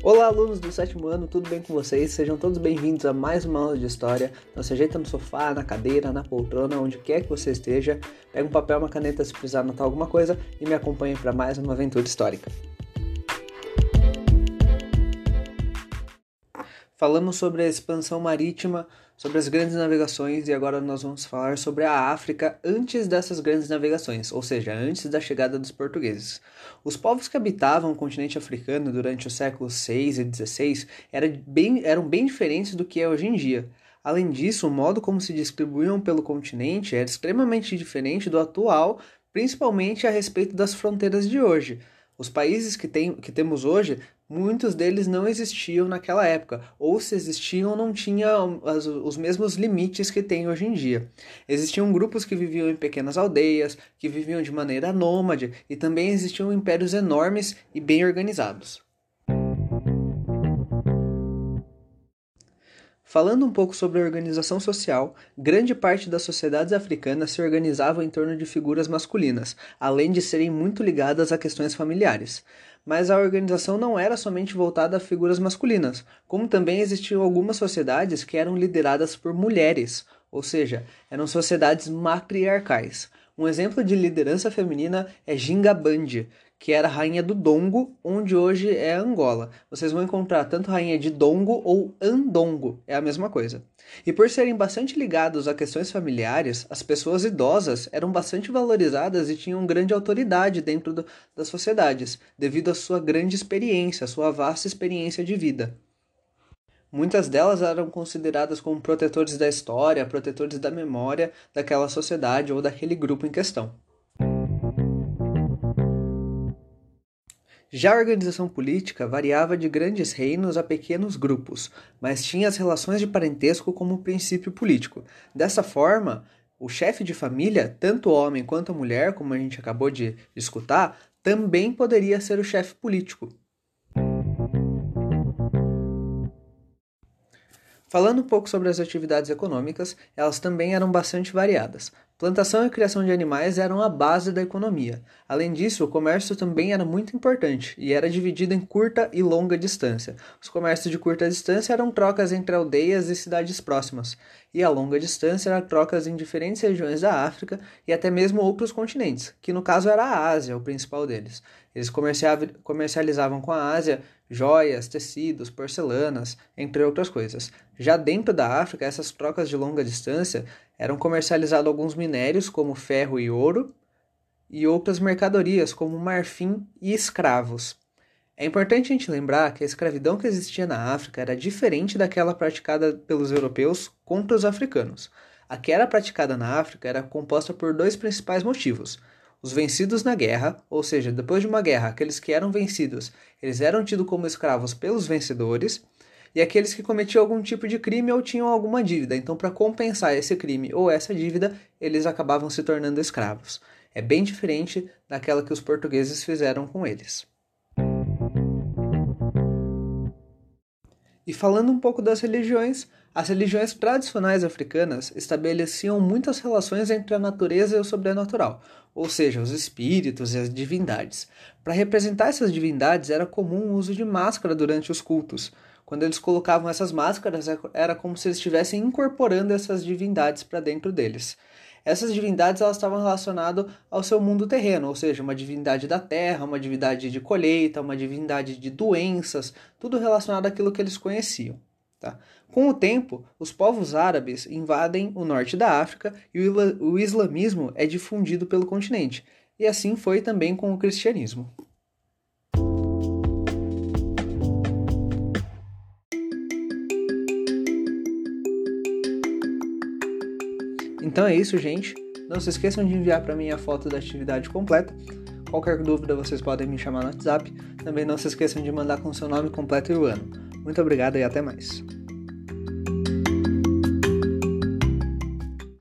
Olá, alunos do sétimo ano, tudo bem com vocês? Sejam todos bem-vindos a mais uma aula de história. Então, se ajeita no sofá, na cadeira, na poltrona, onde quer que você esteja. Pega um papel, uma caneta se precisar anotar alguma coisa e me acompanhe para mais uma aventura histórica. Falamos sobre a expansão marítima, sobre as grandes navegações e agora nós vamos falar sobre a África antes dessas grandes navegações, ou seja, antes da chegada dos portugueses. Os povos que habitavam o continente africano durante os séculos 6 e 16 eram bem, eram bem diferentes do que é hoje em dia. Além disso, o modo como se distribuíam pelo continente era extremamente diferente do atual, principalmente a respeito das fronteiras de hoje. Os países que, tem, que temos hoje, muitos deles não existiam naquela época, ou se existiam, não tinham os mesmos limites que tem hoje em dia. Existiam grupos que viviam em pequenas aldeias, que viviam de maneira nômade, e também existiam impérios enormes e bem organizados. Falando um pouco sobre a organização social, grande parte das sociedades africanas se organizavam em torno de figuras masculinas, além de serem muito ligadas a questões familiares. Mas a organização não era somente voltada a figuras masculinas, como também existiam algumas sociedades que eram lideradas por mulheres, ou seja, eram sociedades matriarcais. Um exemplo de liderança feminina é Gingabandi, que era rainha do Dongo, onde hoje é Angola. Vocês vão encontrar tanto rainha de Dongo ou Andongo, é a mesma coisa. E por serem bastante ligados a questões familiares, as pessoas idosas eram bastante valorizadas e tinham grande autoridade dentro do, das sociedades, devido à sua grande experiência, à sua vasta experiência de vida. Muitas delas eram consideradas como protetores da história, protetores da memória daquela sociedade ou daquele grupo em questão. Já a organização política variava de grandes reinos a pequenos grupos, mas tinha as relações de parentesco como princípio político. Dessa forma, o chefe de família, tanto homem quanto mulher, como a gente acabou de escutar, também poderia ser o chefe político. Falando um pouco sobre as atividades econômicas, elas também eram bastante variadas. Plantação e criação de animais eram a base da economia. Além disso, o comércio também era muito importante e era dividido em curta e longa distância. Os comércios de curta distância eram trocas entre aldeias e cidades próximas, e a longa distância eram trocas em diferentes regiões da África e até mesmo outros continentes, que no caso era a Ásia, o principal deles. Eles comercializavam com a Ásia joias, tecidos, porcelanas, entre outras coisas. Já dentro da África, essas trocas de longa distância eram comercializados alguns minérios, como ferro e ouro, e outras mercadorias, como marfim e escravos. É importante a gente lembrar que a escravidão que existia na África era diferente daquela praticada pelos europeus contra os africanos. A que era praticada na África era composta por dois principais motivos. Os vencidos na guerra, ou seja, depois de uma guerra, aqueles que eram vencidos, eles eram tidos como escravos pelos vencedores, e aqueles que cometiam algum tipo de crime ou tinham alguma dívida. Então, para compensar esse crime ou essa dívida, eles acabavam se tornando escravos. É bem diferente daquela que os portugueses fizeram com eles. E falando um pouco das religiões, as religiões tradicionais africanas estabeleciam muitas relações entre a natureza e o sobrenatural, ou seja, os espíritos e as divindades. Para representar essas divindades era comum o uso de máscara durante os cultos. Quando eles colocavam essas máscaras, é, era como se eles estivessem incorporando essas divindades para dentro deles. Essas divindades elas estavam relacionadas ao seu mundo terreno, ou seja, uma divindade da terra, uma divindade de colheita, uma divindade de doenças, tudo relacionado àquilo que eles conheciam. Tá? Com o tempo, os povos árabes invadem o norte da África e o islamismo é difundido pelo continente, e assim foi também com o cristianismo. Então é isso, gente. Não se esqueçam de enviar para mim a foto da atividade completa. Qualquer dúvida vocês podem me chamar no WhatsApp. Também não se esqueçam de mandar com seu nome completo e o ano. Muito obrigado e até mais.